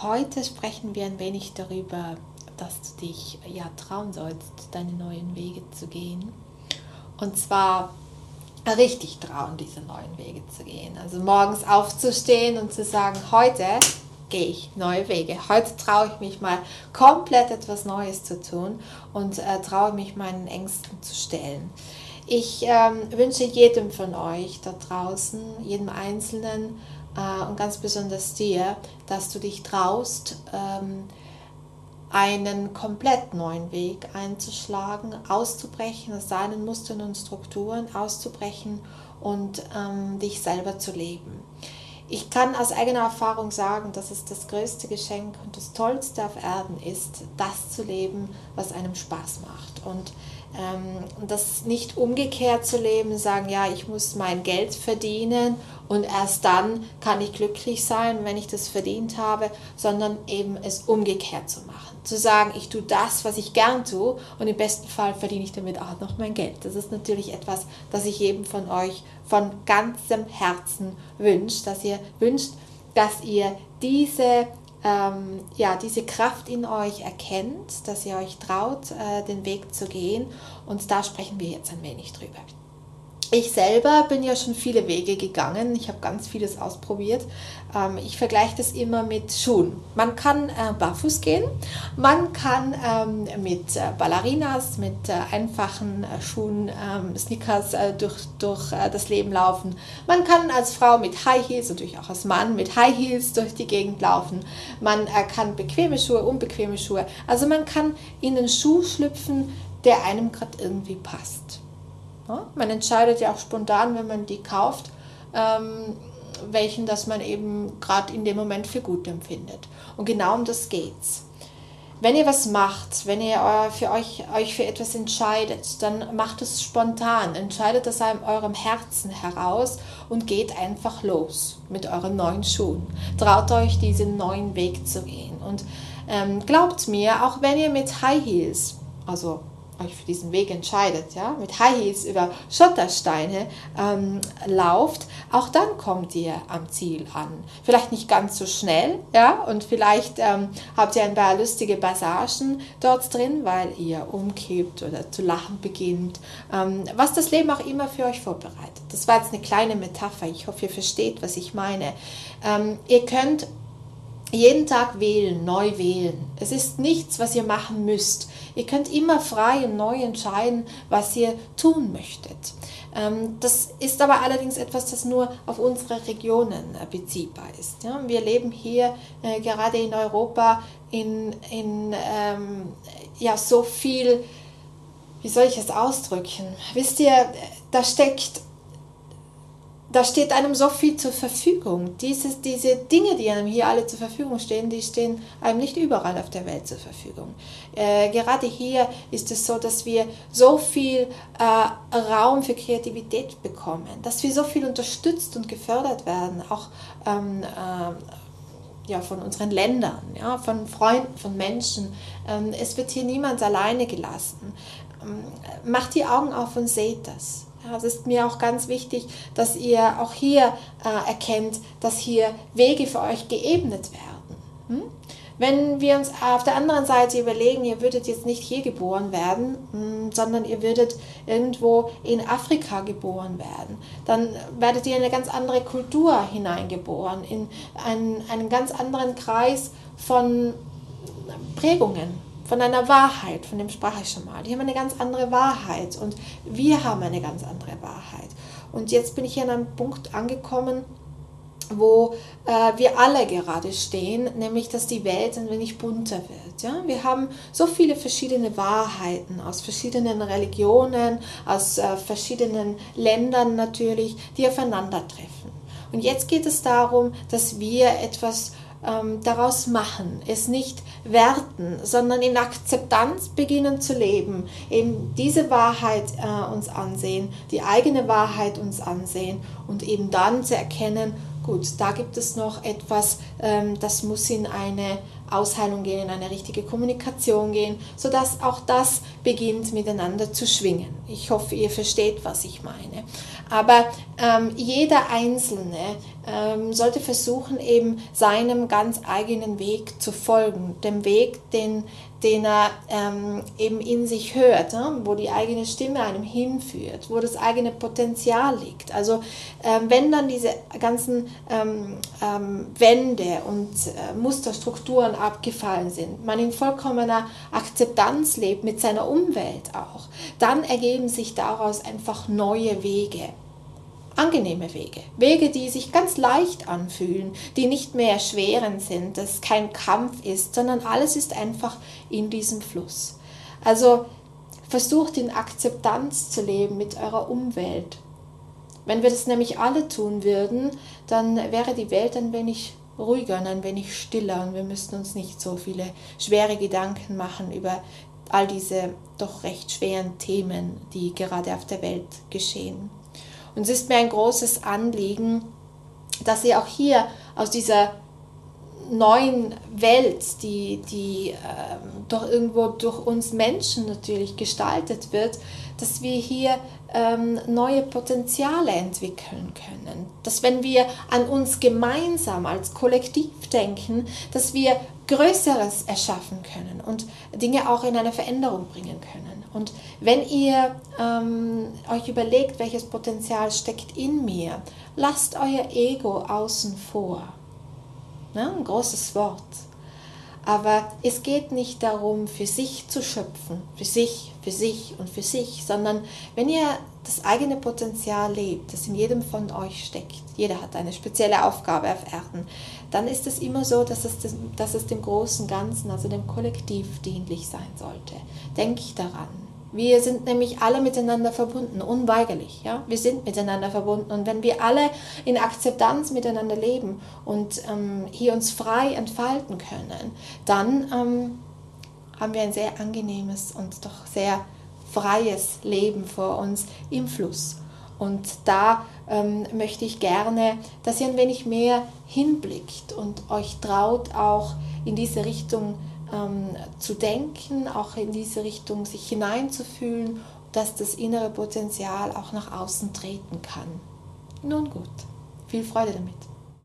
Heute sprechen wir ein wenig darüber, dass du dich ja trauen sollst, deine neuen Wege zu gehen. Und zwar richtig trauen, diese neuen Wege zu gehen. Also morgens aufzustehen und zu sagen, heute gehe ich neue Wege. Heute traue ich mich mal komplett etwas Neues zu tun und äh, traue mich meinen Ängsten zu stellen. Ich ähm, wünsche jedem von euch da draußen, jedem Einzelnen äh, und ganz besonders dir, dass du dich traust, ähm, einen komplett neuen Weg einzuschlagen, auszubrechen aus seinen Mustern und Strukturen, auszubrechen und ähm, dich selber zu leben. Ich kann aus eigener Erfahrung sagen, dass es das größte Geschenk und das Tollste auf Erden ist, das zu leben, was einem Spaß macht. Und ähm, das nicht umgekehrt zu leben, sagen, ja, ich muss mein Geld verdienen und erst dann kann ich glücklich sein, wenn ich das verdient habe, sondern eben es umgekehrt zu machen zu sagen, ich tue das, was ich gern tue und im besten Fall verdiene ich damit auch noch mein Geld. Das ist natürlich etwas, das ich jedem von euch von ganzem Herzen wünsche, dass ihr wünscht, dass ihr diese, ähm, ja, diese Kraft in euch erkennt, dass ihr euch traut, äh, den Weg zu gehen. Und da sprechen wir jetzt ein wenig drüber. Ich selber bin ja schon viele Wege gegangen. Ich habe ganz vieles ausprobiert. Ähm, ich vergleiche das immer mit Schuhen. Man kann äh, barfuß gehen, man kann ähm, mit äh, Ballerinas, mit äh, einfachen Schuhen, ähm, Sneakers durch, durch das Leben laufen. Man kann als Frau mit High Heels, natürlich auch als Mann mit High Heels durch die Gegend laufen. Man kann bequeme Schuhe, unbequeme Schuhe. Also man kann in einen Schuh schlüpfen, der einem gerade irgendwie passt. Man entscheidet ja auch spontan, wenn man die kauft, ähm, welchen das man eben gerade in dem Moment für gut empfindet. Und genau um das geht's. Wenn ihr was macht, wenn ihr für euch, euch für etwas entscheidet, dann macht es spontan, entscheidet das aus eurem Herzen heraus und geht einfach los mit euren neuen Schuhen. Traut euch, diesen neuen Weg zu gehen. Und ähm, glaubt mir, auch wenn ihr mit High Heels, also euch für diesen Weg entscheidet, ja, mit High Heels über Schottersteine ähm, lauft, auch dann kommt ihr am Ziel an. Vielleicht nicht ganz so schnell, ja, und vielleicht ähm, habt ihr ein paar lustige Passagen dort drin, weil ihr umkippt oder zu lachen beginnt, ähm, was das Leben auch immer für euch vorbereitet. Das war jetzt eine kleine Metapher. Ich hoffe, ihr versteht, was ich meine. Ähm, ihr könnt jeden Tag wählen, neu wählen. Es ist nichts, was ihr machen müsst. Ihr könnt immer frei und neu entscheiden, was ihr tun möchtet. Ähm, das ist aber allerdings etwas, das nur auf unsere Regionen äh, beziehbar ist. Wir leben hier äh, gerade in Europa in, in ähm, ja, so viel, wie soll ich es ausdrücken? Wisst ihr, da steckt da steht einem so viel zur Verfügung. Diese, diese Dinge, die einem hier alle zur Verfügung stehen, die stehen einem nicht überall auf der Welt zur Verfügung. Äh, gerade hier ist es so, dass wir so viel äh, Raum für Kreativität bekommen, dass wir so viel unterstützt und gefördert werden, auch ähm, äh, ja, von unseren Ländern, ja, von Freunden, von Menschen. Ähm, es wird hier niemand alleine gelassen. Ähm, macht die Augen auf und seht das. Es ist mir auch ganz wichtig, dass ihr auch hier äh, erkennt, dass hier Wege für euch geebnet werden. Hm? Wenn wir uns auf der anderen Seite überlegen, ihr würdet jetzt nicht hier geboren werden, hm, sondern ihr würdet irgendwo in Afrika geboren werden, dann werdet ihr in eine ganz andere Kultur hineingeboren, in einen, einen ganz anderen Kreis von Prägungen, von einer Wahrheit, von dem sprach ich schon mal. Die haben eine ganz andere Wahrheit und wir haben eine ganz andere Wahrheit. Und jetzt bin ich hier an einem Punkt angekommen, wo äh, wir alle gerade stehen, nämlich dass die Welt ein wenig bunter wird. Ja? Wir haben so viele verschiedene Wahrheiten aus verschiedenen Religionen, aus äh, verschiedenen Ländern natürlich, die aufeinandertreffen. Und jetzt geht es darum, dass wir etwas ähm, daraus machen, es nicht werten, sondern in Akzeptanz beginnen zu leben, eben diese Wahrheit äh, uns ansehen, die eigene Wahrheit uns ansehen und eben dann zu erkennen, gut, da gibt es noch etwas, ähm, das muss in eine Ausheilung gehen, in eine richtige Kommunikation gehen, sodass auch das beginnt miteinander zu schwingen. Ich hoffe, ihr versteht, was ich meine. Aber ähm, jeder Einzelne ähm, sollte versuchen, eben seinem ganz eigenen Weg zu folgen, dem Weg, den, den er ähm, eben in sich hört, ne? wo die eigene Stimme einem hinführt, wo das eigene Potenzial liegt. Also ähm, wenn dann diese ganzen ähm, ähm, Wände und äh, Musterstrukturen abgefallen sind, man in vollkommener Akzeptanz lebt mit seiner Umwelt auch, dann ergeben sich daraus einfach neue Wege angenehme Wege. Wege, die sich ganz leicht anfühlen, die nicht mehr erschwerend sind, dass kein Kampf ist, sondern alles ist einfach in diesem Fluss. Also versucht in Akzeptanz zu leben mit eurer Umwelt. Wenn wir das nämlich alle tun würden, dann wäre die Welt ein wenig ruhiger und ein wenig stiller und wir müssten uns nicht so viele schwere Gedanken machen über all diese doch recht schweren Themen, die gerade auf der Welt geschehen. Und es ist mir ein großes Anliegen, dass ihr auch hier aus dieser neuen Welt, die, die ähm, doch irgendwo durch uns Menschen natürlich gestaltet wird, dass wir hier ähm, neue Potenziale entwickeln können. Dass wenn wir an uns gemeinsam als Kollektiv denken, dass wir Größeres erschaffen können und Dinge auch in eine Veränderung bringen können. Und wenn ihr ähm, euch überlegt, welches Potenzial steckt in mir, lasst euer Ego außen vor. Ne? Ein großes Wort. Aber es geht nicht darum, für sich zu schöpfen, für sich, für sich und für sich, sondern wenn ihr das eigene Potenzial lebt, das in jedem von euch steckt, jeder hat eine spezielle Aufgabe auf Erden, dann ist es immer so, dass es, dass es dem großen Ganzen, also dem Kollektiv dienlich sein sollte. Denke ich daran. Wir sind nämlich alle miteinander verbunden, unweigerlich. Ja? Wir sind miteinander verbunden. Und wenn wir alle in Akzeptanz miteinander leben und ähm, hier uns frei entfalten können, dann ähm, haben wir ein sehr angenehmes und doch sehr freies Leben vor uns im Fluss. Und da ähm, möchte ich gerne, dass ihr ein wenig mehr hinblickt und euch traut, auch in diese Richtung zu ähm, zu denken, auch in diese Richtung sich hineinzufühlen, dass das innere Potenzial auch nach außen treten kann. Nun gut, viel Freude damit.